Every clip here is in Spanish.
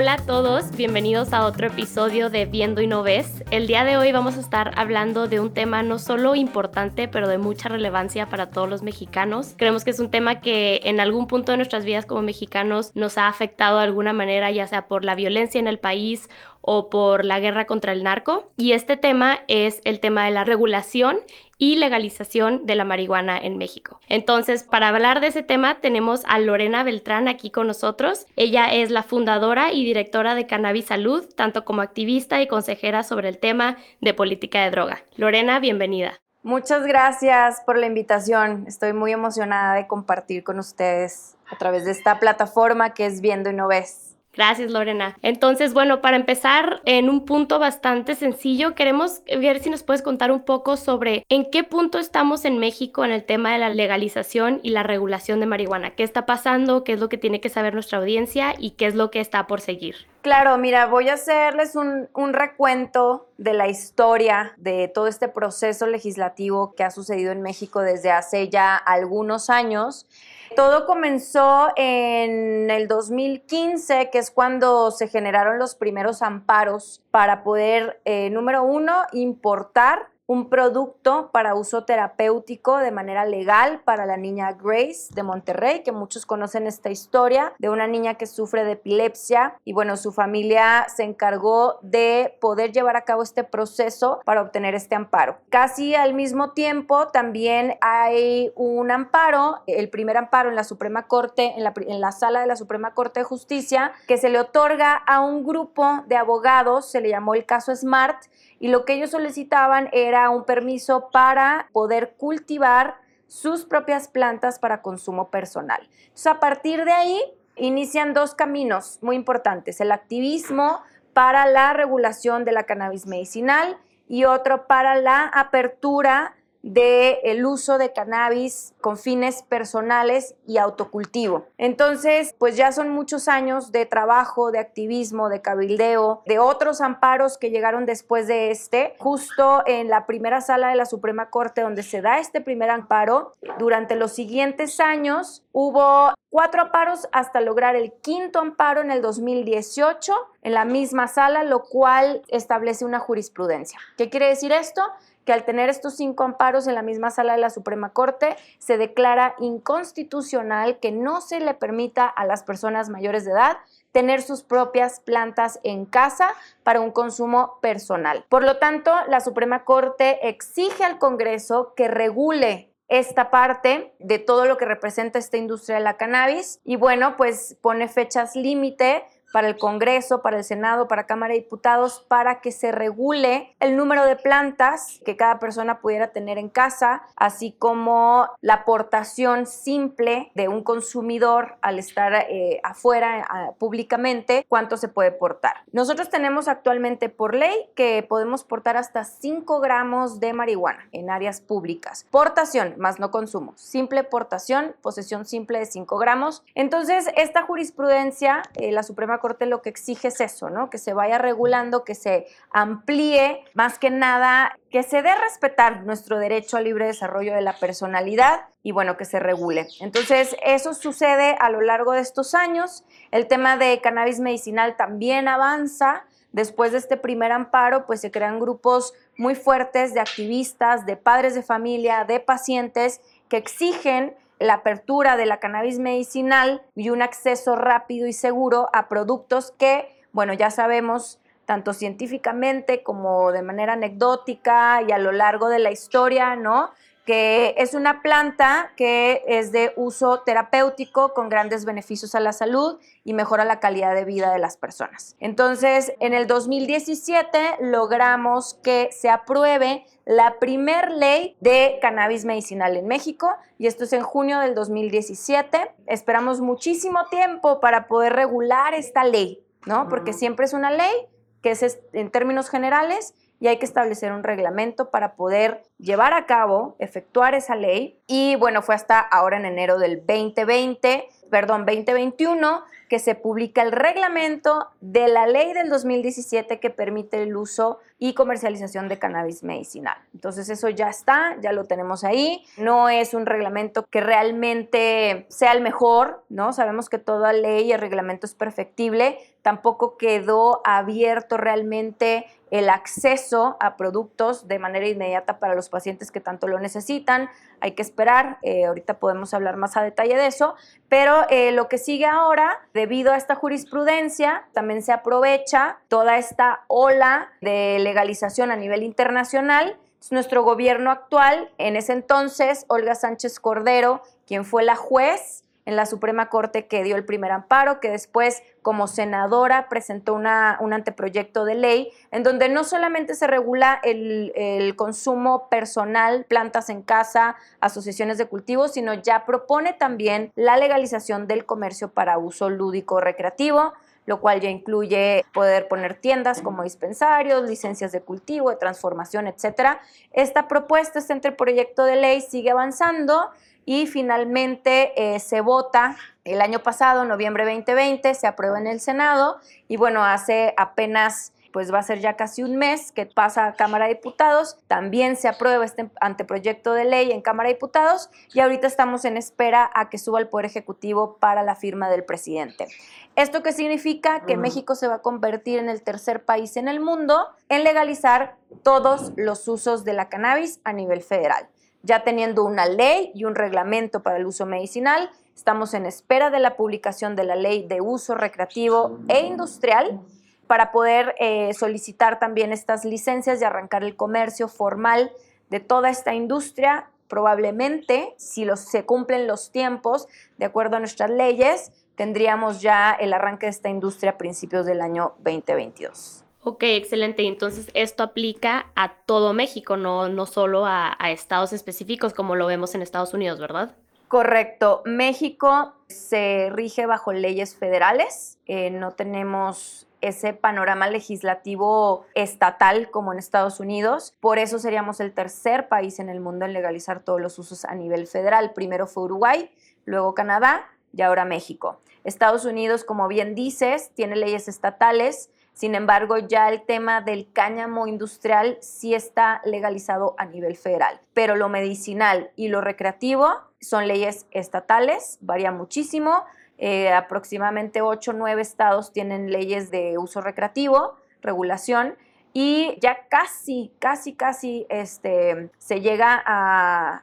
Hola a todos, bienvenidos a otro episodio de Viendo y No Ves. El día de hoy vamos a estar hablando de un tema no solo importante, pero de mucha relevancia para todos los mexicanos. Creemos que es un tema que en algún punto de nuestras vidas como mexicanos nos ha afectado de alguna manera, ya sea por la violencia en el país o por la guerra contra el narco. Y este tema es el tema de la regulación y legalización de la marihuana en México. Entonces, para hablar de ese tema tenemos a Lorena Beltrán aquí con nosotros. Ella es la fundadora y directora de Cannabis Salud, tanto como activista y consejera sobre el tema de política de droga. Lorena, bienvenida. Muchas gracias por la invitación. Estoy muy emocionada de compartir con ustedes a través de esta plataforma que es Viendo y No Ves. Gracias, Lorena. Entonces, bueno, para empezar en un punto bastante sencillo, queremos ver si nos puedes contar un poco sobre en qué punto estamos en México en el tema de la legalización y la regulación de marihuana. ¿Qué está pasando? ¿Qué es lo que tiene que saber nuestra audiencia? ¿Y qué es lo que está por seguir? Claro, mira, voy a hacerles un, recuento de la historia de todo este proceso legislativo que ha sucedido en México desde hace ya algunos años. Todo comenzó en el 2015, que es cuando se generaron los primeros amparos para poder, eh, número uno, importar un producto para uso terapéutico de manera legal para la niña Grace de Monterrey, que muchos conocen esta historia de una niña que sufre de epilepsia y bueno, su familia se encargó de poder llevar a cabo este proceso para obtener este amparo. Casi al mismo tiempo también hay un amparo, el primer amparo en la Suprema Corte, en la, en la sala de la Suprema Corte de Justicia, que se le otorga a un grupo de abogados, se le llamó el caso Smart, y lo que ellos solicitaban era un permiso para poder cultivar sus propias plantas para consumo personal. Entonces, a partir de ahí, inician dos caminos muy importantes, el activismo para la regulación de la cannabis medicinal y otro para la apertura del el uso de cannabis con fines personales y autocultivo. Entonces, pues ya son muchos años de trabajo, de activismo, de cabildeo, de otros amparos que llegaron después de este. Justo en la primera sala de la Suprema Corte donde se da este primer amparo, durante los siguientes años hubo cuatro amparos hasta lograr el quinto amparo en el 2018 en la misma sala, lo cual establece una jurisprudencia. ¿Qué quiere decir esto? Que al tener estos cinco amparos en la misma sala de la Suprema Corte, se declara inconstitucional que no se le permita a las personas mayores de edad tener sus propias plantas en casa para un consumo personal. Por lo tanto, la Suprema Corte exige al Congreso que regule esta parte de todo lo que representa esta industria de la cannabis y bueno, pues pone fechas límite para el Congreso, para el Senado, para Cámara de Diputados, para que se regule el número de plantas que cada persona pudiera tener en casa, así como la aportación simple de un consumidor al estar eh, afuera públicamente, cuánto se puede portar. Nosotros tenemos actualmente por ley que podemos portar hasta 5 gramos de marihuana en áreas públicas. Portación, más no consumo. Simple portación, posesión simple de 5 gramos. Entonces, esta jurisprudencia, eh, la Suprema Corte lo que exige es eso, ¿no? Que se vaya regulando, que se amplíe, más que nada, que se dé a respetar nuestro derecho al libre desarrollo de la personalidad y bueno, que se regule. Entonces, eso sucede a lo largo de estos años. El tema de cannabis medicinal también avanza. Después de este primer amparo, pues se crean grupos muy fuertes de activistas, de padres de familia, de pacientes que exigen la apertura de la cannabis medicinal y un acceso rápido y seguro a productos que, bueno, ya sabemos tanto científicamente como de manera anecdótica y a lo largo de la historia, ¿no? Que es una planta que es de uso terapéutico con grandes beneficios a la salud y mejora la calidad de vida de las personas. Entonces, en el 2017 logramos que se apruebe la primer ley de cannabis medicinal en México y esto es en junio del 2017. Esperamos muchísimo tiempo para poder regular esta ley, ¿no? Porque siempre es una ley que es en términos generales y hay que establecer un reglamento para poder llevar a cabo, efectuar esa ley. Y bueno, fue hasta ahora en enero del 2020, perdón, 2021, que se publica el reglamento de la ley del 2017 que permite el uso y comercialización de cannabis medicinal. Entonces eso ya está, ya lo tenemos ahí. No es un reglamento que realmente sea el mejor, ¿no? Sabemos que toda ley y reglamento es perfectible. Tampoco quedó abierto realmente el acceso a productos de manera inmediata para los pacientes que tanto lo necesitan. Hay que esperar, eh, ahorita podemos hablar más a detalle de eso, pero eh, lo que sigue ahora, debido a esta jurisprudencia, también se aprovecha toda esta ola de legalización a nivel internacional. Nuestro gobierno actual, en ese entonces, Olga Sánchez Cordero, quien fue la juez, en la Suprema Corte que dio el primer amparo, que después como senadora presentó una, un anteproyecto de ley en donde no solamente se regula el, el, consumo personal, plantas en casa, asociaciones de cultivos, sino ya propone también la legalización del comercio para uso lúdico recreativo lo cual ya incluye poder poner tiendas como dispensarios, licencias de cultivo, de transformación, etcétera. Esta propuesta, este anteproyecto de ley sigue avanzando y finalmente eh, se vota el año pasado, noviembre 2020, se aprueba en el Senado y bueno, hace apenas pues va a ser ya casi un mes que pasa a Cámara de Diputados, también se aprueba este anteproyecto de ley en Cámara de Diputados y ahorita estamos en espera a que suba el Poder Ejecutivo para la firma del presidente. ¿Esto qué significa? Que México se va a convertir en el tercer país en el mundo en legalizar todos los usos de la cannabis a nivel federal ya teniendo una ley y un reglamento para el uso medicinal. Estamos en espera de la publicación de la ley de uso recreativo e industrial para poder eh, solicitar también estas licencias y arrancar el comercio formal de toda esta industria. Probablemente, si los, se cumplen los tiempos de acuerdo a nuestras leyes, tendríamos ya el arranque de esta industria a principios del año 2022. Ok, excelente. Entonces esto aplica a todo México, no, no solo a, estados específicos como lo vemos en Estados Unidos, ¿verdad? Correcto. México se rige bajo leyes federales. Eh, no tenemos ese panorama legislativo estatal como en Estados Unidos. Por eso seríamos el tercer país en el mundo en legalizar todos los usos a nivel federal. Primero fue Uruguay, luego Canadá y ahora México. Estados Unidos, como bien dices, tiene leyes estatales sin embargo, ya el tema del cáñamo industrial sí está legalizado a nivel federal, pero lo medicinal y lo recreativo son leyes estatales, varía muchísimo. Eh, aproximadamente 8 o 9 estados tienen leyes de uso recreativo, regulación, y ya casi, casi, casi este, se llega a,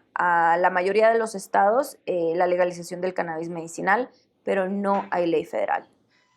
la mayoría de los estados eh, la legalización del cannabis medicinal, pero no hay ley federal.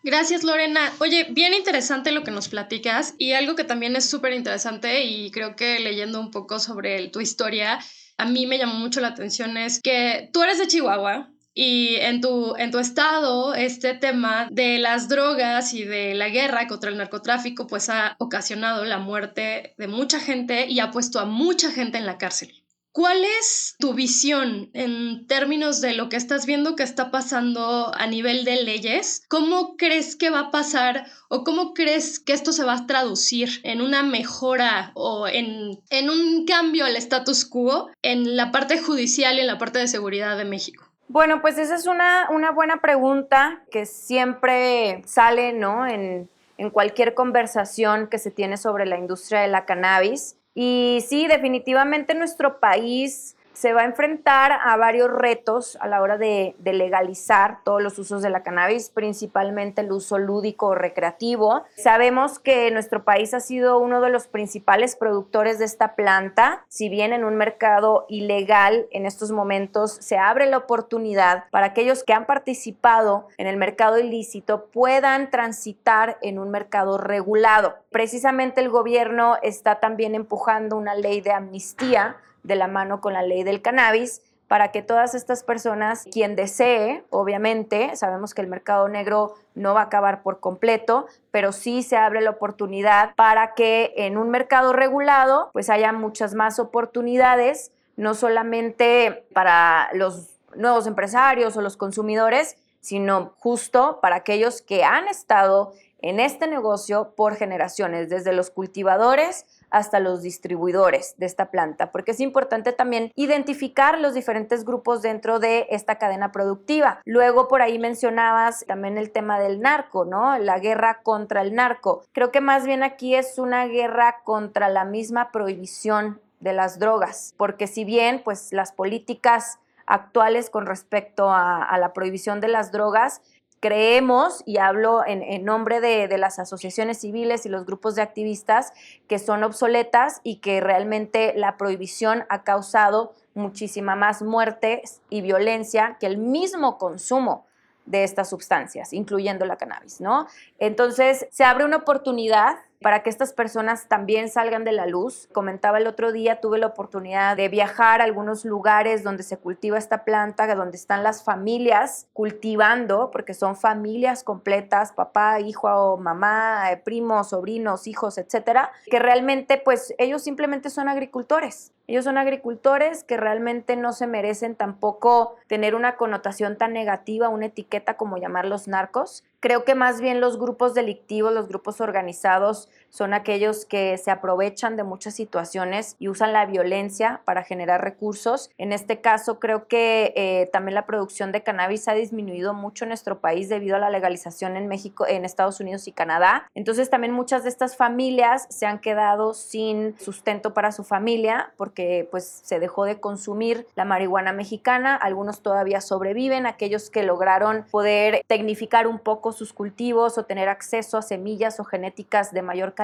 Gracias, Lorena. Oye, bien interesante lo que nos platicas y algo que también es súper interesante y creo que leyendo un poco sobre tu historia, a mí me llamó mucho la atención es que tú eres de Chihuahua, y en tu, en tu estado, este tema de las drogas y de la guerra contra el narcotráfico, pues ha ocasionado la muerte de mucha gente y ha puesto a mucha gente en la cárcel. ¿Cuál es tu visión en términos de lo que estás viendo que está pasando a nivel de leyes? ¿Cómo crees que va a pasar o cómo crees que esto se va a traducir en una mejora o en, en un cambio al status quo en la parte judicial y en la parte de seguridad de México? Bueno, pues esa es una, una buena pregunta que siempre sale ¿no? en, en cualquier conversación que se tiene sobre la industria de la cannabis. Y sí, definitivamente nuestro país se va a enfrentar a varios retos a la hora de, legalizar todos los usos de la cannabis, principalmente el uso lúdico o recreativo. Sabemos que nuestro país ha sido uno de los principales productores de esta planta. Si bien en un mercado ilegal en estos momentos se abre la oportunidad para aquellos que han participado en el mercado ilícito puedan transitar en un mercado regulado. Precisamente el gobierno está también empujando una ley de amnistía de la mano con la ley del cannabis para que todas estas personas, quien desee, obviamente, sabemos que el mercado negro no va a acabar por completo, pero sí se abre la oportunidad para que en un mercado regulado pues haya muchas más oportunidades, no solamente para los nuevos empresarios o los consumidores, sino justo para aquellos que han estado en este negocio por generaciones, desde los cultivadores hasta los distribuidores de esta planta, porque es importante también identificar los diferentes grupos dentro de esta cadena productiva. Luego por ahí mencionabas también el tema del narco, ¿no? La guerra contra el narco. Creo que más bien aquí es una guerra contra la misma prohibición de las drogas, porque si bien pues las políticas actuales con respecto a, a la prohibición de las drogas creemos, y hablo en, nombre de, de, las asociaciones civiles y los grupos de activistas, que son obsoletas y que realmente la prohibición ha causado muchísima más muerte y violencia que el mismo consumo de estas sustancias, incluyendo la cannabis, ¿no? Entonces, se abre una oportunidad para que estas personas también salgan de la luz. Comentaba el otro día, tuve la oportunidad de viajar a algunos lugares donde se cultiva esta planta, donde están las familias cultivando, porque son familias completas, papá, hijo, o mamá, eh, primos, sobrinos, hijos, etcétera, que realmente pues ellos simplemente son agricultores. Ellos son agricultores que realmente no se merecen tampoco tener una connotación tan negativa, una etiqueta como llamarlos narcos. Creo que más bien los grupos delictivos, los grupos organizados, son aquellos que se aprovechan de muchas situaciones y usan la violencia para generar recursos. En este caso, creo que eh, también la producción de cannabis ha disminuido mucho en nuestro país debido a la legalización en México, en Estados Unidos y Canadá. Entonces, también muchas de estas familias se han quedado sin sustento para su familia porque pues se dejó de consumir la marihuana mexicana. Algunos todavía sobreviven, aquellos que lograron poder tecnificar un poco sus cultivos o tener acceso a semillas o genéticas de mayor calidad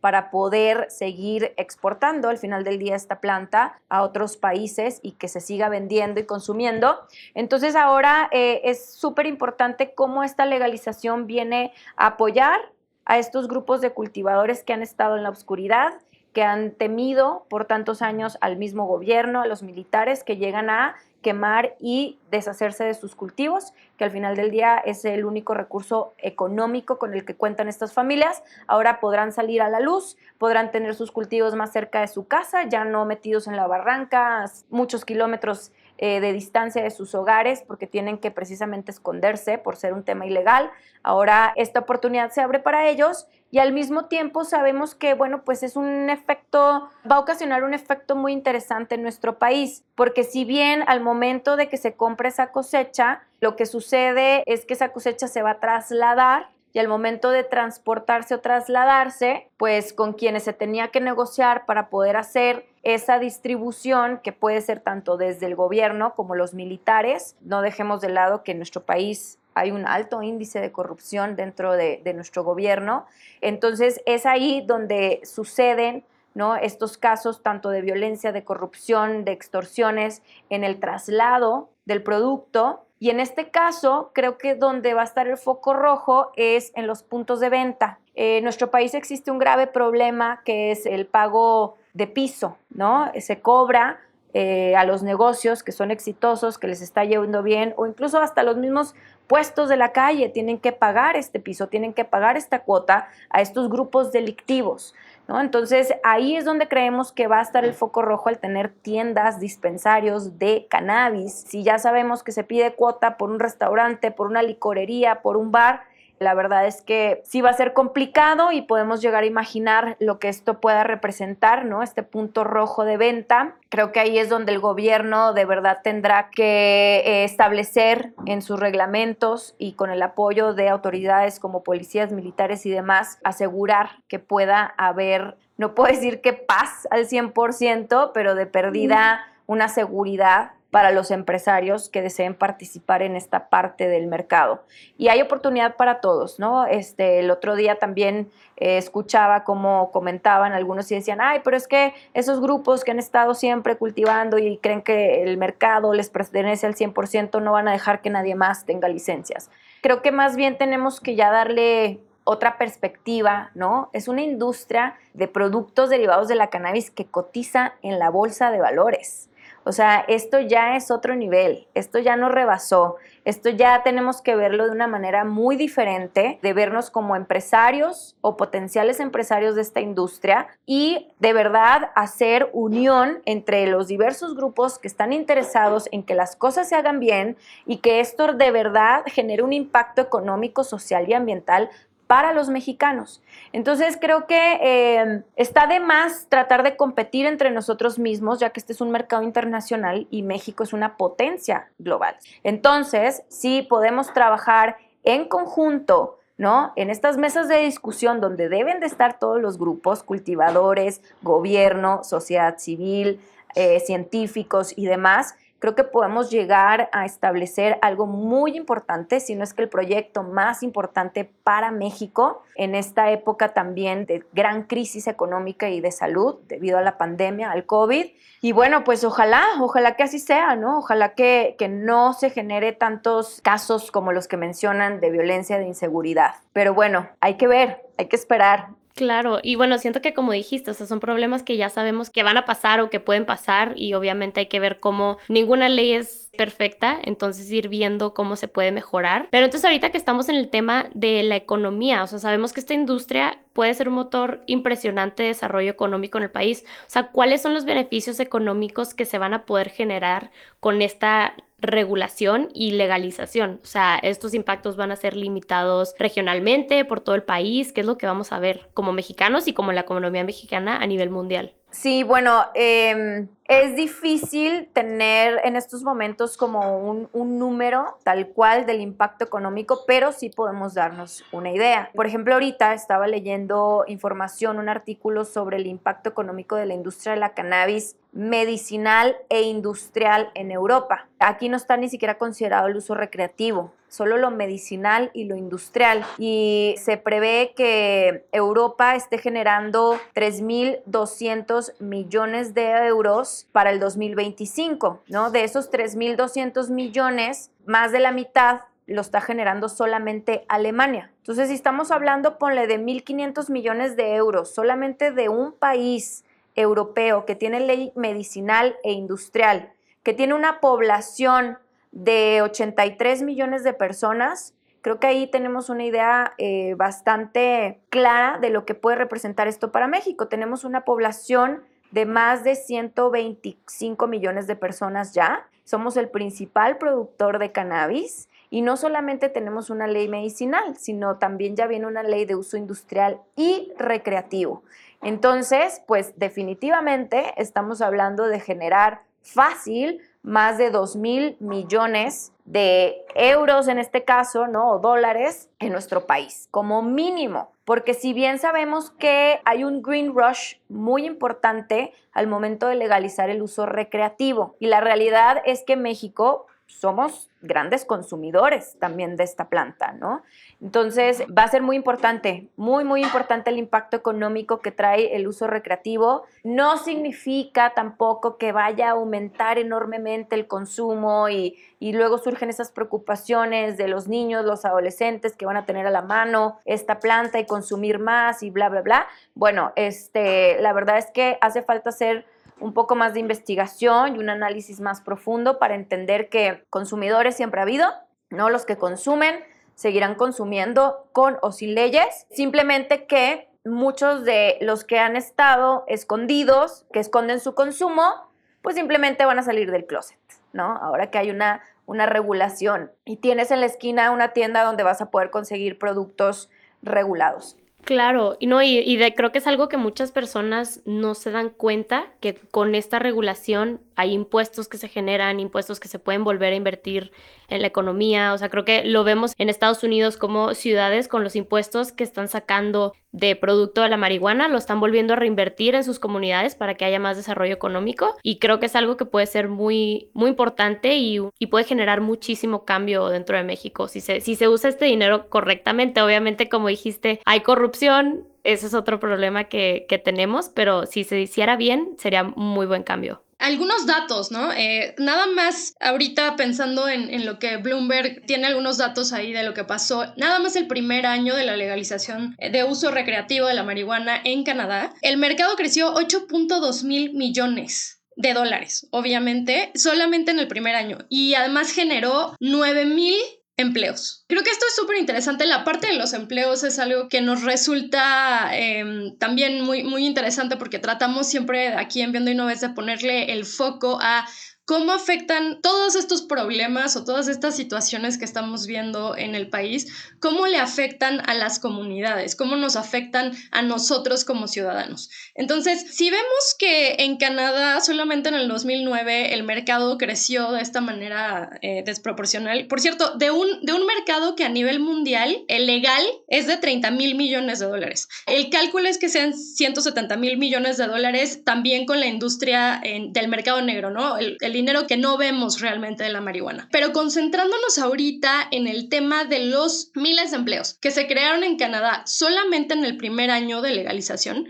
para poder seguir exportando al final del día esta planta a otros países y que se siga vendiendo y consumiendo. Entonces ahora eh, es súper importante cómo esta legalización viene a apoyar a estos grupos de cultivadores que han estado en la oscuridad, que han temido por tantos años al mismo gobierno, a los militares que llegan a quemar y deshacerse de sus cultivos, que al final del día es el único recurso económico con el que cuentan estas familias. Ahora podrán salir a la luz, podrán tener sus cultivos más cerca de su casa, ya no metidos en la barranca, muchos kilómetros eh, de distancia de sus hogares porque tienen que precisamente esconderse por ser un tema ilegal. Ahora esta oportunidad se abre para ellos y al mismo tiempo sabemos que, bueno, pues es un efecto, va a ocasionar un efecto muy interesante en nuestro país, porque si bien al momento de que se compre esa cosecha, lo que sucede es que esa cosecha se va a trasladar y al momento de transportarse o trasladarse, pues con quienes se tenía que negociar para poder hacer esa distribución que puede ser tanto desde el gobierno como los militares. No dejemos de lado que en nuestro país hay un alto índice de corrupción dentro de, nuestro gobierno. Entonces es ahí donde suceden ¿no? estos casos tanto de violencia, de corrupción, de extorsiones en el traslado del producto y en este caso, creo que donde va a estar el foco rojo es en los puntos de venta. en nuestro país existe un grave problema que es el pago de piso, ¿no? Se cobra eh, a los negocios que son exitosos, que les está yendo bien, o incluso hasta los mismos puestos de la calle tienen que pagar este piso, tienen que pagar esta cuota a estos grupos delictivos. Entonces ahí es donde creemos que va a estar el foco rojo al tener tiendas, dispensarios de cannabis. Si ya sabemos que se pide cuota por un restaurante, por una licorería, por un bar, la verdad es que sí va a ser complicado y podemos llegar a imaginar lo que esto pueda representar, ¿no? Este punto rojo de venta. Creo que ahí es donde el gobierno de verdad tendrá que eh, establecer en sus reglamentos y con el apoyo de autoridades como policías, militares y demás, asegurar que pueda haber, no puedo decir que paz al 100%, pero de perdida una seguridad para los empresarios que deseen participar en esta parte del mercado. Y hay oportunidad para todos, ¿no? Este, el otro día también eh, escuchaba cómo comentaban algunos y decían, ay, pero es que esos grupos que han estado siempre cultivando y creen que el mercado les pertenece al 100% no van a dejar que nadie más tenga licencias. Creo que más bien tenemos que ya darle otra perspectiva, ¿no? Es una industria de productos derivados de la cannabis que cotiza en la bolsa de valores. O sea, esto ya es otro nivel, esto ya nos rebasó, esto ya tenemos que verlo de una manera muy diferente, de vernos como empresarios o potenciales empresarios de esta industria y de verdad hacer unión entre los diversos grupos que están interesados en que las cosas se hagan bien y que esto de verdad genere un impacto económico, social y ambiental para los mexicanos. Entonces creo que eh, está de más tratar de competir entre nosotros mismos, ya que este es un mercado internacional y México es una potencia global. Entonces, sí podemos trabajar en conjunto. ¿No? En estas mesas de discusión donde deben de estar todos los grupos, cultivadores, gobierno, sociedad civil, eh, científicos y demás, creo que podemos llegar a establecer algo muy importante, si no es que el proyecto más importante para México en esta época también de gran crisis económica y de salud debido a la pandemia, al COVID. Y bueno, pues ojalá, ojalá que así sea, ¿no? Ojalá que, que no se genere tantos casos como los que mencionan de violencia, de inseguridad. Pero bueno, hay que ver, hay que esperar. Claro, y bueno, siento que como dijiste, o sea, son problemas que ya sabemos que van a pasar o que pueden pasar y obviamente hay que ver cómo ninguna ley es perfecta, entonces ir viendo cómo se puede mejorar. Pero entonces ahorita que estamos en el tema de la economía, o sea, sabemos que esta industria puede ser un motor impresionante de desarrollo económico en el país. O sea, ¿cuáles son los beneficios económicos que se van a poder generar con esta regulación y legalización. O sea, estos impactos van a ser limitados regionalmente por todo el país, ¿Qué es lo que vamos a ver como mexicanos y como la economía mexicana a nivel mundial. Sí, bueno, em, es difícil tener en estos momentos como un, un, número tal cual del impacto económico, pero sí podemos darnos una idea. Por ejemplo, ahorita estaba leyendo información, un artículo sobre el impacto económico de la industria de la cannabis medicinal e industrial en Europa. Aquí no está ni siquiera considerado el uso recreativo solo lo medicinal y lo industrial. Y se prevé que Europa esté generando 3.200 millones de euros para el 2025, ¿no? De esos 3.200 millones, más de la mitad lo está generando solamente Alemania. Entonces, si estamos hablando, ponle de 1.500 millones de euros solamente de un país europeo que tiene ley medicinal e industrial, que tiene una población de 83 millones de personas, creo que ahí tenemos una idea eh, bastante clara de lo que puede representar esto para México. Tenemos una población de más de 125 millones de personas ya. Somos el principal productor de cannabis y no solamente tenemos una ley medicinal, sino también ya viene una ley de uso industrial y recreativo. Entonces, pues definitivamente estamos hablando de generar fácil más de 2 mil millones de euros en este caso, ¿no? O dólares en nuestro país, como mínimo. Porque si bien sabemos que hay un green rush muy importante al momento de legalizar el uso recreativo, y la realidad es que México somos grandes consumidores también de esta planta, ¿no? Entonces va a ser muy importante, muy, muy importante el impacto económico que trae el uso recreativo. No significa tampoco que vaya a aumentar enormemente el consumo y, y luego surgen esas preocupaciones de los niños, los adolescentes que van a tener a la mano esta planta y consumir más y bla, bla, bla. Bueno, este, la verdad es que hace falta hacer un poco más de investigación y un análisis más profundo para entender que consumidores siempre ha habido, ¿no? Los que consumen seguirán consumiendo con o sin leyes, simplemente que muchos de los que han estado escondidos, que esconden su consumo, pues simplemente van a salir del closet, ¿no? Ahora que hay una, una regulación y tienes en la esquina una tienda donde vas a poder conseguir productos regulados. Claro, y no, y, de, creo que es algo que muchas personas no se dan cuenta, que con esta regulación hay impuestos que se generan, impuestos que se pueden volver a invertir en la economía. O sea, creo que lo vemos en Estados Unidos como ciudades con los impuestos que están sacando de producto de la marihuana, lo están volviendo a reinvertir en sus comunidades para que haya más desarrollo económico. Y creo que es algo que puede ser muy, muy importante y, y puede generar muchísimo cambio dentro de México si se, si se usa este dinero correctamente. Obviamente, como dijiste, hay corrupción, ese es otro problema que, que tenemos, pero si se hiciera bien, sería muy buen cambio. Algunos datos, ¿no? Eh, nada más ahorita pensando en, en, lo que Bloomberg tiene algunos datos ahí de lo que pasó, nada más el primer año de la legalización de uso recreativo de la marihuana en Canadá, el mercado creció 8.2 mil millones de dólares, obviamente, solamente en el primer año. Y además generó 9 mil empleos. Creo que esto es súper interesante. La parte de los empleos es algo que nos resulta em, también muy, muy interesante porque tratamos siempre aquí en Viendo y No Ves de ponerle el foco a cómo afectan todos estos problemas o todas estas situaciones que estamos viendo en el país, cómo le afectan a las comunidades, cómo nos afectan a nosotros como ciudadanos. Entonces, si vemos que en Canadá solamente en el 2009 el mercado creció de esta manera eh, desproporcional, por cierto, de un, de un mercado que a nivel mundial, el legal, es de 30 mil millones de dólares. El cálculo es que sean 170 mil millones de dólares también con la industria del mercado negro, ¿no? Dinero que no vemos realmente de la marihuana. Pero concentrándonos ahorita en el tema de los miles de empleos que se crearon en Canadá solamente en el primer año de legalización,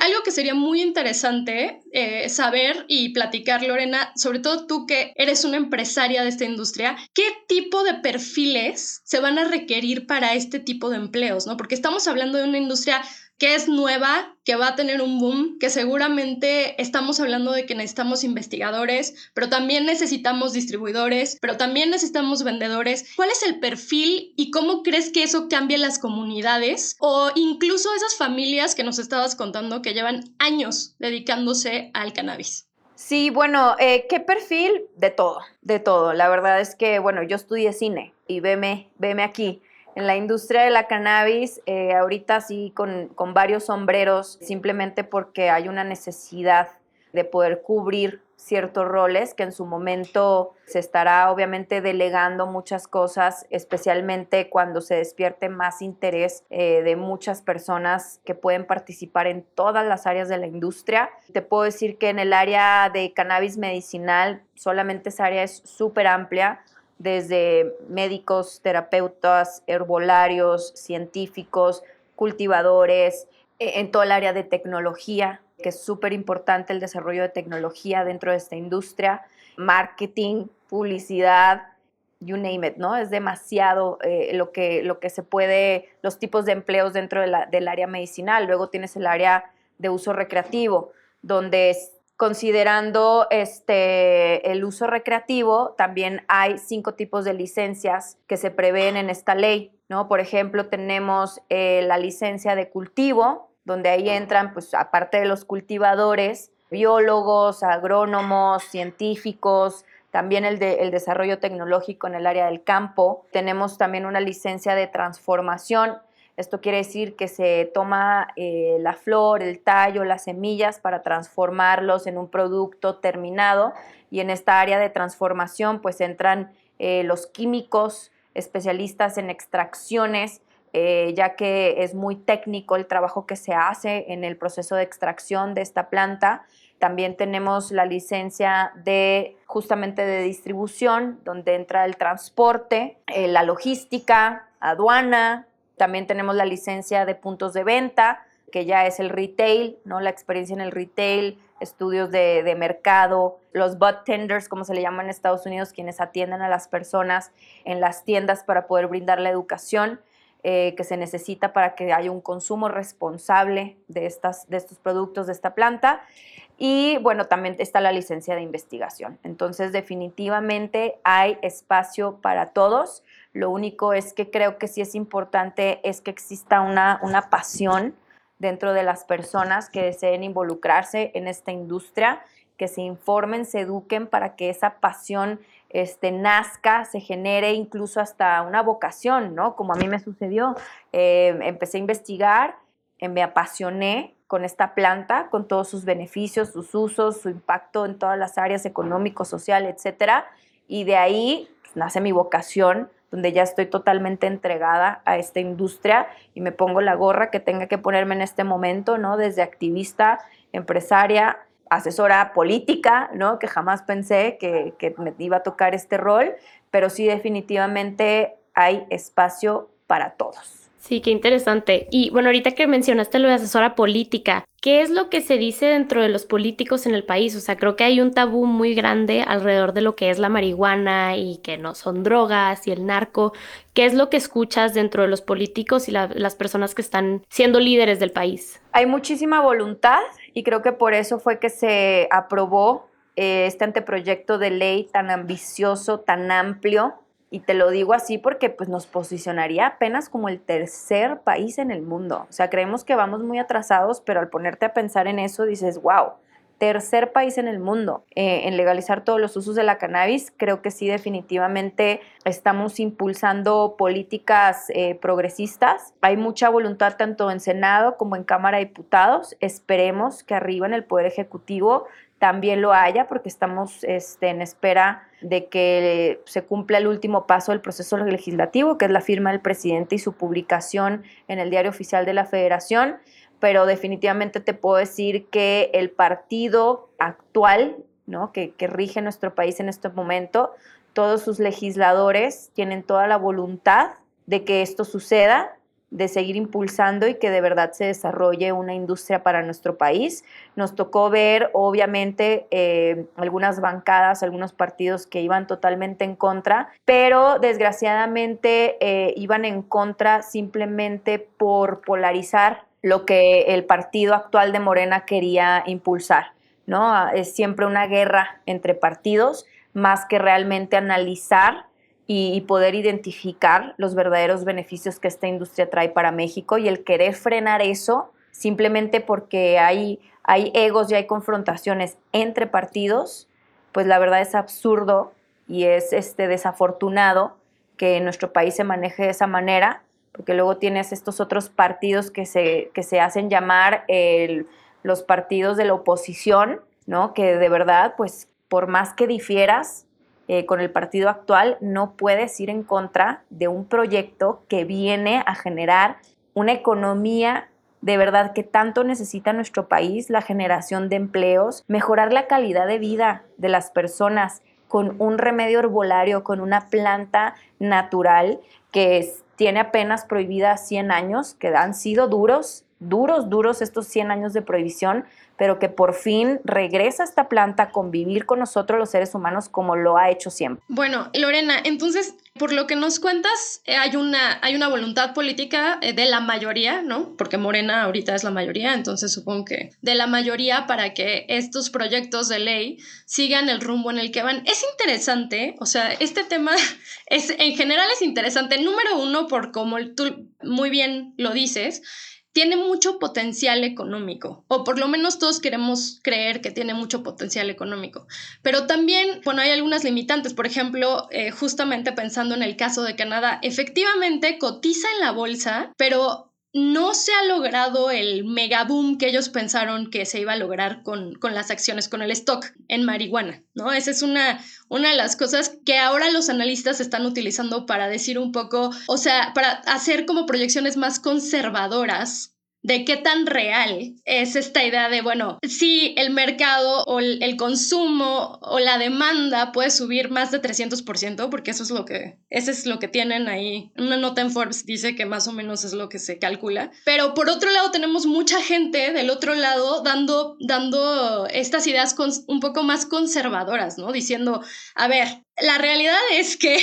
algo que sería muy interesante eh, saber y platicar, Lorena, sobre todo tú que eres una empresaria de esta industria, ¿qué tipo de perfiles se van a requerir para este tipo de empleos? ¿no? Porque estamos hablando de una industria que es nueva, que va a tener un boom, que seguramente estamos hablando de que necesitamos investigadores, pero también necesitamos distribuidores, pero también necesitamos vendedores. ¿Cuál es el perfil y cómo crees que eso cambia las comunidades o incluso esas familias que nos estabas contando que llevan años dedicándose al cannabis? Sí, bueno, eh, ¿qué perfil? De todo, de todo. La verdad es que, bueno, yo estudié cine y veme, veme aquí en la industria de la cannabis, eh, ahorita sí con, con, varios sombreros, simplemente porque hay una necesidad de poder cubrir ciertos roles que en su momento se estará obviamente delegando muchas cosas, especialmente cuando se despierte más interés eh, de muchas personas que pueden participar en todas las áreas de la industria. Te puedo decir que en el área de cannabis medicinal, solamente esa área es súper amplia desde médicos, terapeutas, herbolarios, científicos, cultivadores, e, en todo el área de tecnología, que es súper importante el desarrollo de tecnología dentro de esta industria, marketing, publicidad, you name it, ¿no? Es demasiado eh, lo, que, lo que se puede, los tipos de empleos dentro del área medicinal. Luego tienes el área de uso recreativo, donde Considerando este, el uso recreativo, también hay cinco tipos de licencias que se prevén en esta ley. ¿no? Por ejemplo, tenemos eh, la licencia de cultivo, donde ahí entran, pues, aparte de los cultivadores, biólogos, agrónomos, científicos, también el, de, el desarrollo tecnológico en el área del campo. Tenemos también una licencia de transformación esto quiere decir que se toma eh, la flor, el tallo, las semillas para transformarlos en un producto terminado y en esta área de transformación pues entran eh, los químicos especialistas en extracciones, eh, ya que es muy técnico el trabajo que se hace en el proceso de extracción de esta planta. También tenemos la licencia de justamente de distribución, donde entra el transporte, la logística, aduana, también tenemos la licencia de puntos de venta, que ya es el retail, ¿no? La experiencia en el retail, estudios de, mercado, los bud tenders, como se le llama en Estados Unidos, quienes atienden a las personas en las tiendas para poder brindar la educación eh, que se necesita para que haya un consumo responsable de, estas, de estos productos de esta planta. Y bueno, también está la licencia de investigación. Entonces, definitivamente hay espacio para todos. Lo único es que creo que sí es importante es que exista una, una pasión dentro de las personas que deseen involucrarse en esta industria, que se informen, se eduquen para que esa pasión este, nazca, se genere incluso hasta una vocación, ¿no? Como a mí me sucedió. Eh, empecé a investigar, eh, me apasioné con esta planta, con todos sus beneficios, sus usos, su impacto en todas las áreas económico, social, etcétera. Y de ahí pues, nace mi vocación donde ya estoy totalmente entregada a esta industria y me pongo la gorra que tenga que ponerme en este momento, ¿no? Desde activista, empresaria, asesora política, ¿no? Que jamás pensé que, que me iba a tocar este rol, pero sí definitivamente hay espacio para todos. Sí, qué interesante. Y bueno, ahorita que mencionaste lo de asesora política, ¿qué es lo que se dice dentro de los políticos en el país? O sea, creo que hay un tabú muy grande alrededor de lo que es la marihuana y que no son drogas y el narco. ¿Qué es lo que escuchas dentro de los políticos y las personas que están siendo líderes del país? Hay muchísima voluntad y creo que por eso fue que se aprobó eh, este anteproyecto de ley tan ambicioso, tan amplio, y te lo digo así porque pues nos posicionaría apenas como el tercer país en el mundo. O sea, creemos que vamos muy atrasados, pero al ponerte a pensar en eso dices, wow, tercer país en el mundo eh, en legalizar todos los usos de la cannabis. Creo que sí, definitivamente estamos impulsando políticas eh, progresistas. Hay mucha voluntad tanto en Senado como en Cámara de Diputados. Esperemos que arriba en el Poder Ejecutivo también lo haya, porque estamos este, en espera de que se cumpla el último paso del proceso legislativo, que es la firma del presidente y su publicación en el Diario Oficial de la Federación. Pero definitivamente te puedo decir que el partido actual, ¿no? que, que rige nuestro país en este momento, todos sus legisladores tienen toda la voluntad de que esto suceda de seguir impulsando y que de verdad se desarrolle una industria para nuestro país. Nos tocó ver, obviamente, eh, algunas bancadas, algunos partidos que iban totalmente en contra, pero desgraciadamente eh, iban en contra simplemente por polarizar lo que el partido actual de Morena quería impulsar. ¿no? Es siempre una guerra entre partidos, más que realmente analizar y, poder identificar los verdaderos beneficios que esta industria trae para México y el querer frenar eso simplemente porque hay, hay egos y hay confrontaciones entre partidos, pues la verdad es absurdo y es este, desafortunado que en nuestro país se maneje de esa manera, porque luego tienes estos otros partidos que se, que se hacen llamar los partidos de la oposición, ¿no? Que de verdad, pues por más que difieras, eh, con el partido actual, no puedes ir en contra de un proyecto que viene a generar una economía de verdad que tanto necesita nuestro país, la generación de empleos, mejorar la calidad de vida de las personas con un remedio herbolario, con una planta natural que tiene apenas prohibida 100 años, que han sido duros, duros, duros estos 100 años de prohibición, pero que por fin regresa esta planta a convivir con nosotros los seres humanos como lo ha hecho siempre. Bueno, Lorena, entonces, por lo que nos cuentas, eh, hay, una, hay una voluntad política eh, de la mayoría, ¿no? Porque Morena ahorita es la mayoría, entonces supongo que de la mayoría para que estos proyectos de ley sigan el rumbo en el que van. Es interesante, o sea, este tema es en general es interesante, número uno, por como tú muy bien lo dices, tiene mucho potencial económico, o por lo menos todos queremos creer que tiene mucho potencial económico. Pero también, bueno, hay algunas limitantes. Por ejemplo, eh, justamente pensando en el caso de Canadá, efectivamente cotiza en la bolsa, pero no se ha logrado el mega boom que ellos pensaron que se iba a lograr con, con, las acciones, con el stock en marihuana, ¿no? Esa es una, una de las cosas que ahora los analistas están utilizando para decir un poco, o sea, para hacer como proyecciones más conservadoras de qué tan real es esta idea de, bueno, si el mercado o el, consumo o la demanda puede subir más de 300%, porque eso es lo que, ese es lo que tienen ahí. Una nota en Forbes dice que más o menos es lo que se calcula. Pero por otro lado tenemos mucha gente del otro lado dando, dando estas ideas un poco más conservadoras, ¿no? Diciendo, a ver, la realidad es que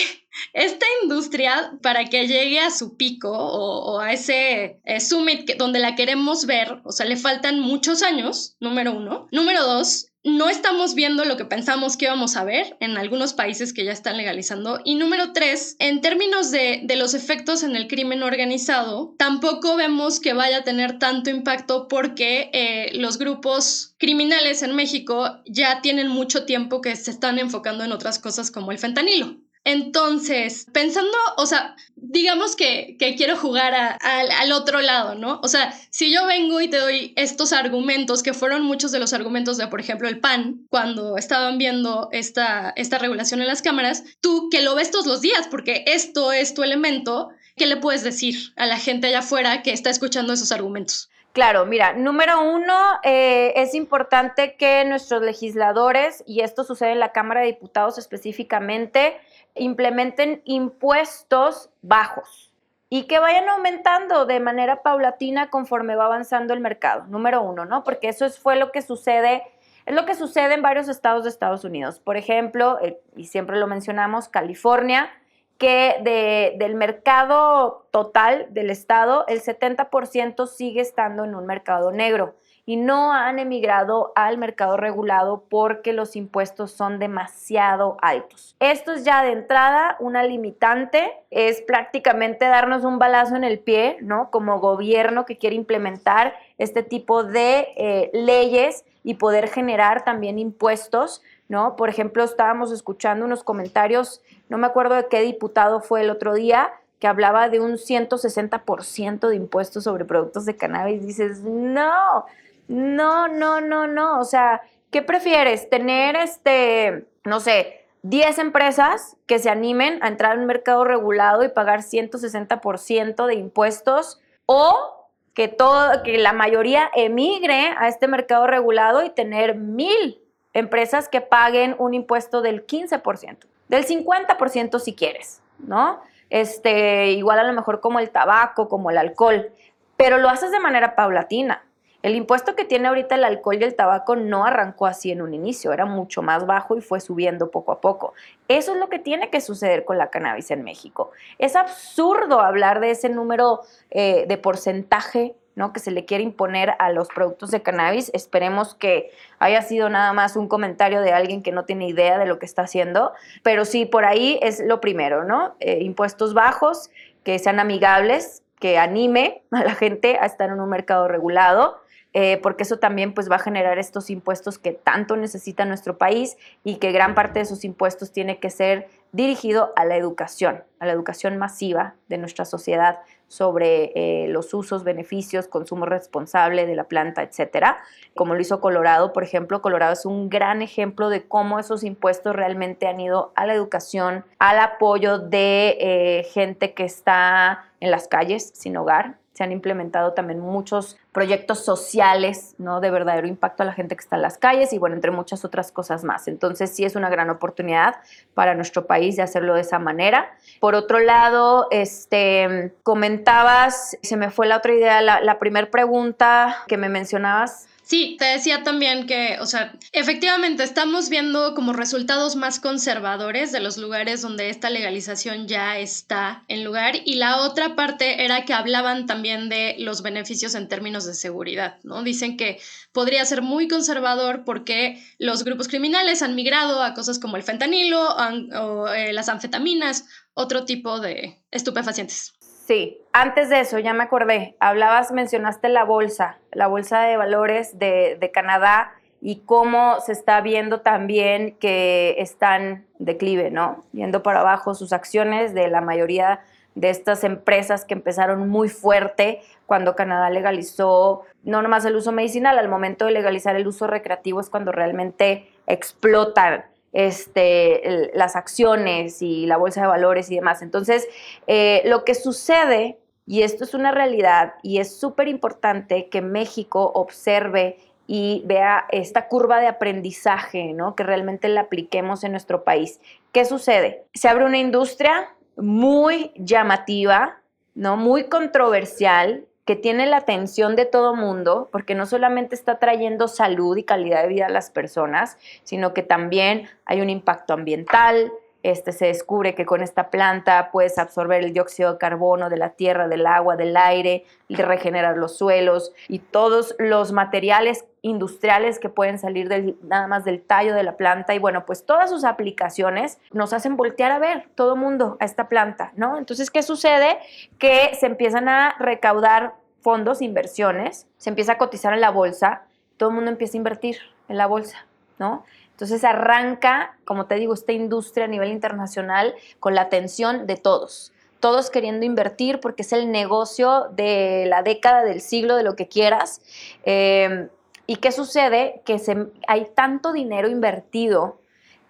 esta industria, para que llegue a su pico o, a ese eh, summit donde la queremos ver, o sea, le faltan muchos años, número uno. Número dos, no estamos viendo lo que pensamos que íbamos a ver en algunos países que ya están legalizando. Y número tres, en términos de, los efectos en el crimen organizado, tampoco vemos que vaya a tener tanto impacto porque eh, los grupos criminales en México ya tienen mucho tiempo que se están enfocando en otras cosas como el fentanilo. Entonces, pensando, o sea, digamos que, quiero jugar al otro lado, ¿no? O sea, si yo vengo y te doy estos argumentos, que fueron muchos de los argumentos de, por ejemplo, el PAN, cuando estaban viendo esta, esta regulación en las cámaras, tú que lo ves todos los días, porque esto es tu elemento, ¿qué le puedes decir a la gente allá afuera que está escuchando esos argumentos? Claro, mira, número uno, eh, es importante que nuestros legisladores, y esto sucede en la Cámara de Diputados específicamente, implementen impuestos bajos, y que vayan aumentando de manera paulatina conforme va avanzando el mercado, número uno, ¿no? Porque eso es, fue lo que sucede, es lo que sucede en varios estados de Estados Unidos. Por ejemplo, eh, y siempre lo mencionamos, California, que del mercado total del estado, el 70% sigue estando en un mercado negro y no han emigrado al mercado regulado porque los impuestos son demasiado altos. Esto es ya de entrada una limitante, es prácticamente darnos un balazo en el pie, ¿no? Como gobierno que quiere implementar este tipo de eh, leyes y poder generar también impuestos, ¿no? Por ejemplo, estábamos escuchando unos comentarios, no me acuerdo de qué diputado fue el otro día, que hablaba de un 160% de impuestos sobre productos de cannabis. Dices, no, no, no, no, no. O sea, ¿qué prefieres? ¿Tener, este, no sé, 10 empresas que se animen a entrar en un mercado regulado y pagar 160% de impuestos o que, todo, que la mayoría emigre a este mercado regulado y tener mil empresas que paguen un impuesto del 15%, del 50% si quieres, ¿no? Este, igual a lo mejor como el tabaco, como el alcohol, pero lo haces de manera paulatina. El impuesto que tiene ahorita el alcohol y el tabaco no arrancó así en un inicio, era mucho más bajo y fue subiendo poco a poco. Eso es lo que tiene que suceder con la cannabis en México. Es absurdo hablar de ese número eh, de porcentaje ¿no? que se le quiere imponer a los productos de cannabis. Esperemos que haya sido nada más un comentario de alguien que no tiene idea de lo que está haciendo, pero sí, por ahí es lo primero, ¿no? Eh, impuestos bajos, que sean amigables, que anime a la gente a estar en un mercado regulado eh, porque eso también pues va a generar estos impuestos que tanto necesita nuestro país y que gran parte de esos impuestos tiene que ser dirigido a la educación, a la educación masiva de nuestra sociedad sobre eh, los usos, beneficios, consumo responsable de la planta, etcétera. Como lo hizo Colorado, por ejemplo, Colorado es un gran ejemplo de cómo esos impuestos realmente han ido a la educación, al apoyo de eh, gente que está en las calles sin hogar, se han implementado también muchos proyectos sociales, ¿no? De verdadero impacto a la gente que está en las calles y bueno, entre muchas otras cosas más. Entonces sí es una gran oportunidad para nuestro país de hacerlo de esa manera. Por otro lado, este, comentabas, se me fue la otra idea, la, la primera pregunta que me mencionabas Sí, te decía también que, o sea, efectivamente estamos viendo como resultados más conservadores de los lugares donde esta legalización ya está en lugar y la otra parte era que hablaban también de los beneficios en términos de seguridad, ¿no? Dicen que podría ser muy conservador porque los grupos criminales han migrado a cosas como el fentanilo o eh, las anfetaminas, otro tipo de estupefacientes. Sí, antes de eso, ya me acordé, hablabas, mencionaste la bolsa, la bolsa de valores de, Canadá y cómo se está viendo también que están declive, ¿no? Viendo para abajo sus acciones de la mayoría de estas empresas que empezaron muy fuerte cuando Canadá legalizó no nomás el uso medicinal, al momento de legalizar el uso recreativo es cuando realmente explotan este, las acciones y la bolsa de valores y demás. Entonces, eh, lo que sucede, y esto es una realidad, y es súper importante que México observe y vea esta curva de aprendizaje, ¿no? Que realmente la apliquemos en nuestro país. ¿Qué sucede? Se abre una industria muy llamativa, ¿no? Muy controversial, que tiene la atención de todo mundo, porque no solamente está trayendo salud y calidad de vida a las personas, sino que también hay un impacto ambiental. Este, se descubre que con esta planta puedes absorber el dióxido de carbono de la tierra, del agua, del aire, y regenerar los suelos y todos los materiales industriales que pueden salir nada más del tallo de la planta y bueno, pues todas sus aplicaciones nos hacen voltear a ver todo mundo a esta planta, ¿no? Entonces, ¿qué sucede? Que se empiezan a recaudar fondos, inversiones, se empieza a cotizar en la bolsa, todo el mundo empieza a invertir en la bolsa, ¿no? Entonces arranca, como te digo, esta industria a nivel internacional con la atención de todos todos queriendo invertir porque es el negocio de la década, del siglo, de lo que quieras. Eh, ¿Y qué sucede? Que hay tanto dinero invertido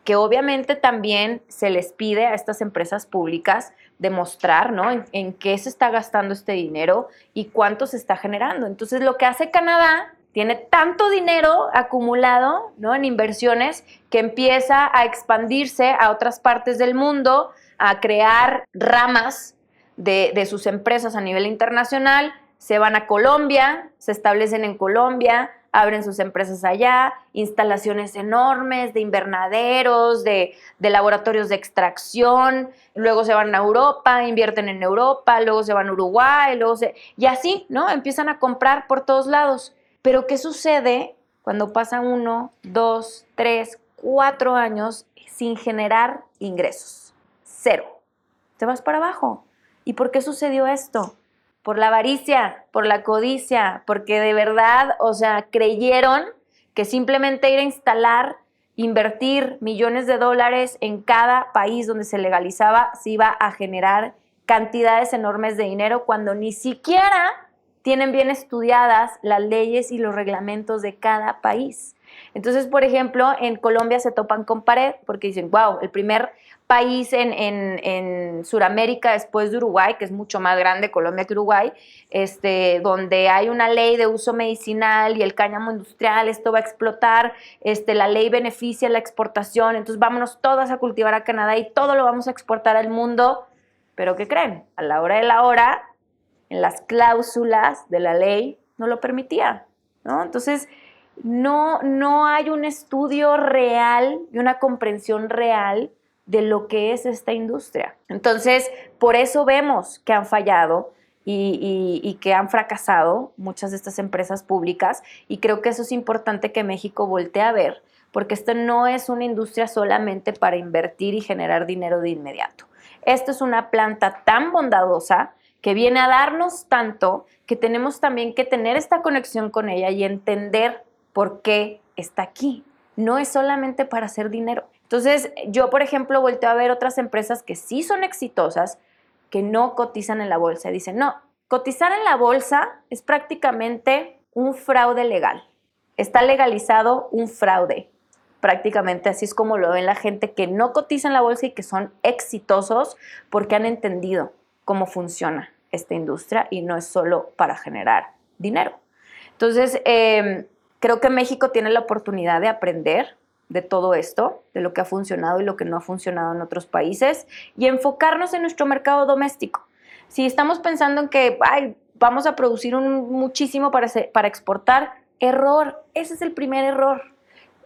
que obviamente también se les pide a estas empresas públicas demostrar, ¿no? En, qué se está gastando este dinero y cuánto se está generando. Entonces, lo que hace Canadá tiene tanto dinero acumulado, ¿no? En inversiones que empieza a expandirse a otras partes del mundo, a crear ramas de, de sus empresas a nivel internacional, se van a Colombia, se establecen en Colombia, abren sus empresas allá, instalaciones enormes de invernaderos, de, laboratorios de extracción, luego se van a Europa, invierten en Europa, luego se van a Uruguay, luego se... Y así, ¿no? Empiezan a comprar por todos lados. Pero ¿qué sucede cuando pasan uno, dos, tres, cuatro años sin generar ingresos? Cero. Te vas para abajo. ¿Y por qué sucedió esto? por la avaricia, por la codicia, porque de verdad, o sea, creyeron que simplemente ir a instalar, invertir millones de dólares en cada país donde se legalizaba, se iba a generar cantidades enormes de dinero cuando ni siquiera tienen bien estudiadas las leyes y los reglamentos de cada país. Entonces, por ejemplo, en Colombia se topan con pared porque dicen, wow, el primer país en, en, Sudamérica después de Uruguay, que es mucho más grande Colombia que Uruguay, este, donde hay una ley de uso medicinal y el cáñamo industrial, esto va a explotar, este, la ley beneficia la exportación, entonces vámonos todas a cultivar a Canadá y todo lo vamos a exportar al mundo. Pero ¿qué creen? A la hora de la hora, en las cláusulas de la ley, no lo permitía. ¿no? Entonces, no, no hay un estudio real y una comprensión real de lo que es esta industria. Entonces, por eso vemos que han fallado y, que han fracasado muchas de estas empresas públicas y creo que eso es importante que México voltee a ver, porque esto no es una industria solamente para invertir y generar dinero de inmediato. Esto es una planta tan bondadosa que viene a darnos tanto que tenemos también que tener esta conexión con ella y entender por qué está aquí. No es solamente para hacer dinero. Entonces, yo, por ejemplo, vuelto a ver otras empresas que sí son exitosas, que no cotizan en la bolsa. Dicen, no, cotizar en la bolsa es prácticamente un fraude legal. Está legalizado un fraude. Prácticamente así es como lo ven la gente que no cotiza en la bolsa y que son exitosos porque han entendido cómo funciona esta industria y no es solo para generar dinero. Entonces, em, creo que México tiene la oportunidad de aprender de todo esto, de lo que ha funcionado y lo que no ha funcionado en otros países y enfocarnos en nuestro mercado doméstico. Si estamos pensando en que vamos a producir un, muchísimo para, para exportar, error, ese es el primer error.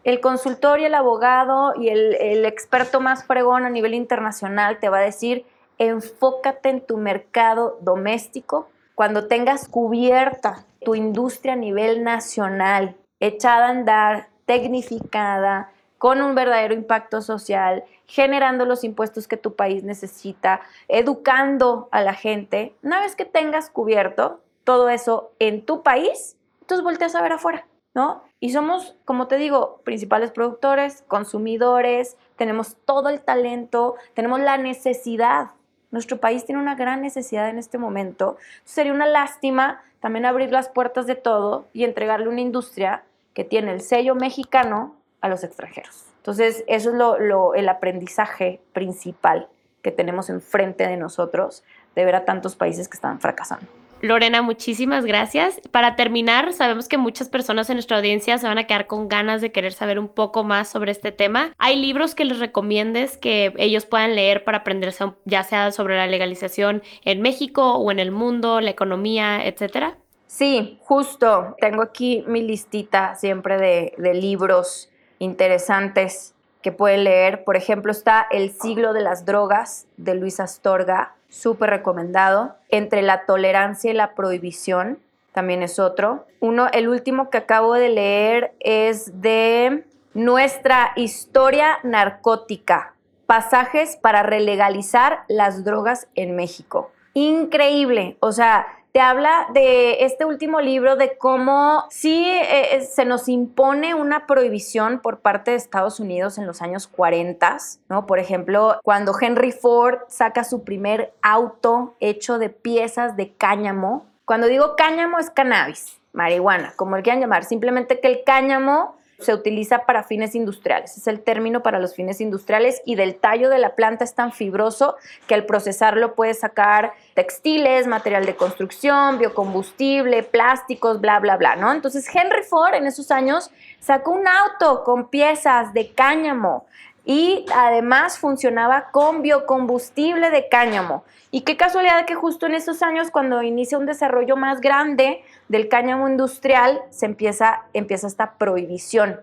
El consultor y el abogado y el, el experto más fregón a nivel internacional te va a decir, enfócate en tu mercado doméstico cuando tengas cubierta tu industria a nivel nacional, echada a andar, tecnificada, con un verdadero impacto social, generando los impuestos que tu país necesita, educando a la gente. Una vez que tengas cubierto todo eso en tu país, entonces volteas a ver afuera, ¿no? Y somos, como te digo, principales productores, consumidores, tenemos todo el talento, tenemos la necesidad. Nuestro país tiene una gran necesidad en este momento. Sería una lástima también abrir las puertas de todo y entregarle una industria que tiene el sello mexicano a los extranjeros. Entonces, eso es el aprendizaje principal que tenemos enfrente de nosotros de ver a tantos países que están fracasando. Lorena, muchísimas gracias. Para terminar, sabemos que muchas personas en nuestra audiencia se van a quedar con ganas de querer saber un poco más sobre este tema. ¿Hay libros que les recomiendes que ellos puedan leer para aprenderse ya sea sobre la legalización en México o en el mundo, la economía, etcétera? Sí, justo. Tengo aquí mi listita siempre de, libros interesantes que pueden leer. Por ejemplo, está El siglo de las drogas de Luis Astorga, súper recomendado. Entre la tolerancia y la prohibición, también es otro. Uno, el último que acabo de leer es de Nuestra historia narcótica, pasajes para relegalizar las drogas en México. Increíble, o sea, te habla de este último libro de cómo sí eh, eh, se nos impone una prohibición por parte de Estados Unidos en los años 40, ¿no? Por ejemplo, cuando Henry Ford saca su primer auto hecho de piezas de cáñamo. Cuando digo cáñamo es cannabis, marihuana, como el quieran llamar, simplemente que el cáñamo se utiliza para fines industriales. Es el término para los fines industriales y del tallo de la planta es tan fibroso que al procesarlo puede sacar textiles, material de construcción, biocombustible, plásticos, bla, bla, bla, ¿no? Entonces Henry Ford en esos años sacó un auto con piezas de cáñamo y además funcionaba con biocombustible de cáñamo. Y qué casualidad que justo en esos años, cuando inicia un desarrollo más grande del cáñamo industrial, se empieza, empieza esta prohibición,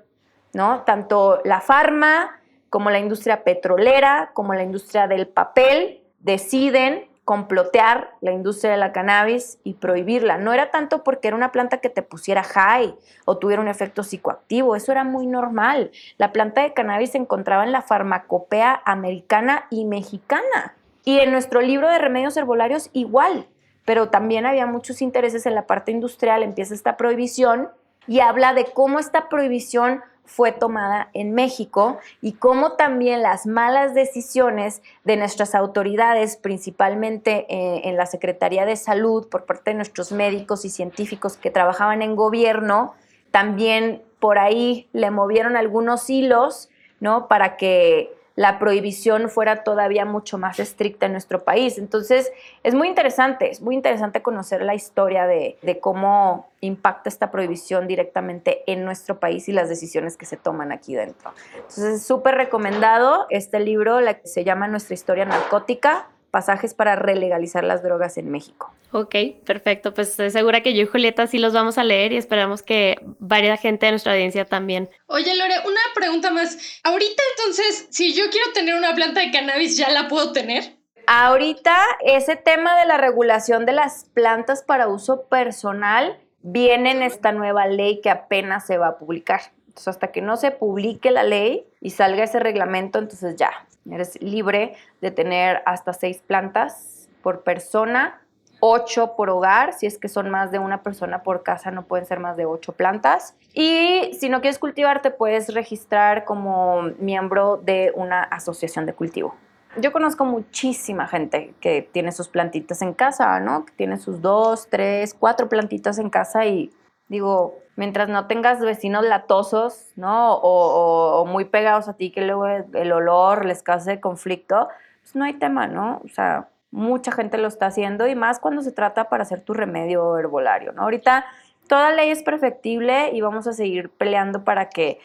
¿no? Tanto la farma como la industria petrolera, como la industria del papel, deciden complotear la industria de la cannabis y prohibirla. No era tanto porque era una planta que te pusiera high o tuviera un efecto psicoactivo, eso era muy normal. La planta de cannabis se encontraba en la farmacopea americana y mexicana. Y en nuestro libro de remedios herbolarios igual, pero también había muchos intereses en la parte industrial, empieza esta prohibición y habla de cómo esta prohibición fue tomada en México y cómo también las malas decisiones de nuestras autoridades, principalmente eh, en la Secretaría de Salud, por parte de nuestros médicos y científicos que trabajaban en gobierno, también por ahí le movieron algunos hilos, ¿no? Para que la prohibición fuera todavía mucho más estricta en nuestro país. Entonces, es muy interesante, es muy interesante conocer la historia de, cómo impacta esta prohibición directamente en nuestro país y las decisiones que se toman aquí dentro. Entonces, es súper recomendado este libro, la que se llama Nuestra historia narcótica pasajes para relegalizar las drogas en México. Ok, perfecto. Pues estoy segura que yo y Julieta sí los vamos a leer y esperamos que varias gente de nuestra audiencia también. Oye, Lore, una pregunta más. Ahorita entonces, si yo quiero tener una planta de cannabis, ¿ya la puedo tener? Ahorita ese tema de la regulación de las plantas para uso personal viene en esta nueva ley que apenas se va a publicar. Entonces, hasta que no se publique la ley y salga ese reglamento, entonces ya, Eres libre de tener hasta seis plantas por persona, ocho por hogar. Si es que son más de una persona por casa, no pueden ser más de ocho plantas. Y si no quieres cultivar, te puedes registrar como miembro de una asociación de cultivo. Yo conozco muchísima gente que tiene sus plantitas en casa, ¿no? Que tiene sus dos, tres, cuatro plantitas en casa y digo, mientras no tengas vecinos latosos, ¿no? O, muy pegados a ti que luego el olor les cause conflicto, pues no hay tema, ¿no? O sea, mucha gente lo está haciendo y más cuando se trata para hacer tu remedio herbolario, ¿no? Ahorita toda ley es perfectible y vamos a seguir peleando para que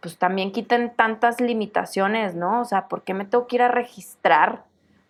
pues también quiten tantas limitaciones, ¿no? O sea, ¿por qué me tengo que ir a registrar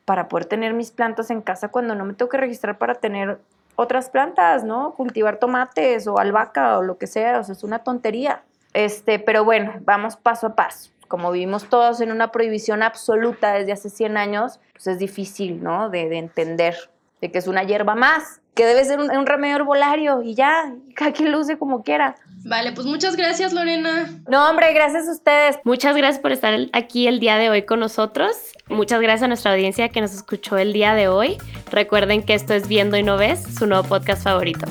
para poder tener mis plantas en casa cuando no me tengo que registrar para tener otras plantas, ¿no? Cultivar tomates o albahaca o lo que sea, o sea, es una tontería. Este, pero bueno, vamos paso a paso. Como vivimos todos en una prohibición absoluta desde hace 100 años, pues es difícil, ¿no? De, de entender de que es una hierba más, que debe ser un, remedio herbolario y ya, cada quien lo use como quiera. Vale, pues muchas gracias, Lorena. No, hombre, gracias a ustedes. Muchas gracias por estar aquí el día de hoy con nosotros. Muchas gracias a nuestra audiencia que nos escuchó el día de hoy. Recuerden que esto es Viendo y No Ves, su nuevo podcast favorito.